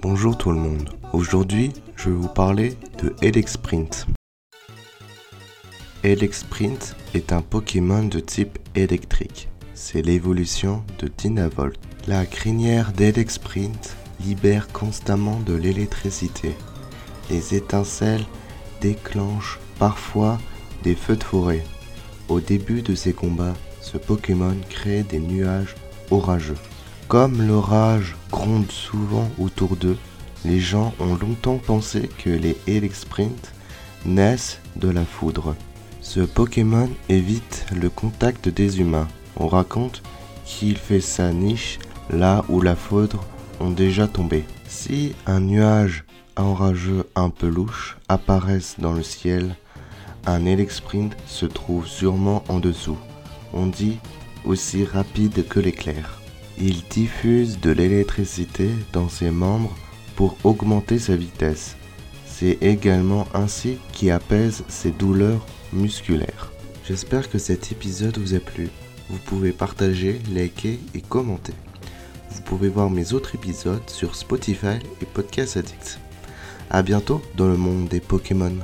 Bonjour tout le monde. Aujourd'hui, je vais vous parler de Elexprint. Elexprint est un Pokémon de type électrique. C'est l'évolution de Dynavolt. La crinière d'Elexprint libère constamment de l'électricité. Les étincelles déclenchent parfois des feux de forêt. Au début de ces combats, ce Pokémon crée des nuages orageux. Comme l'orage gronde souvent autour d'eux, les gens ont longtemps pensé que les Elexprint naissent de la foudre. Ce Pokémon évite le contact des humains. On raconte qu'il fait sa niche là où la foudre ont déjà tombé. Si un nuage orageux un peu louche apparaisse dans le ciel, un Elexprint se trouve sûrement en dessous. On dit aussi rapide que l'éclair. Il diffuse de l'électricité dans ses membres pour augmenter sa vitesse. C'est également ainsi qu'il apaise ses douleurs musculaires. J'espère que cet épisode vous a plu. Vous pouvez partager, liker et commenter. Vous pouvez voir mes autres épisodes sur Spotify et Podcast Addict. A bientôt dans le monde des Pokémon.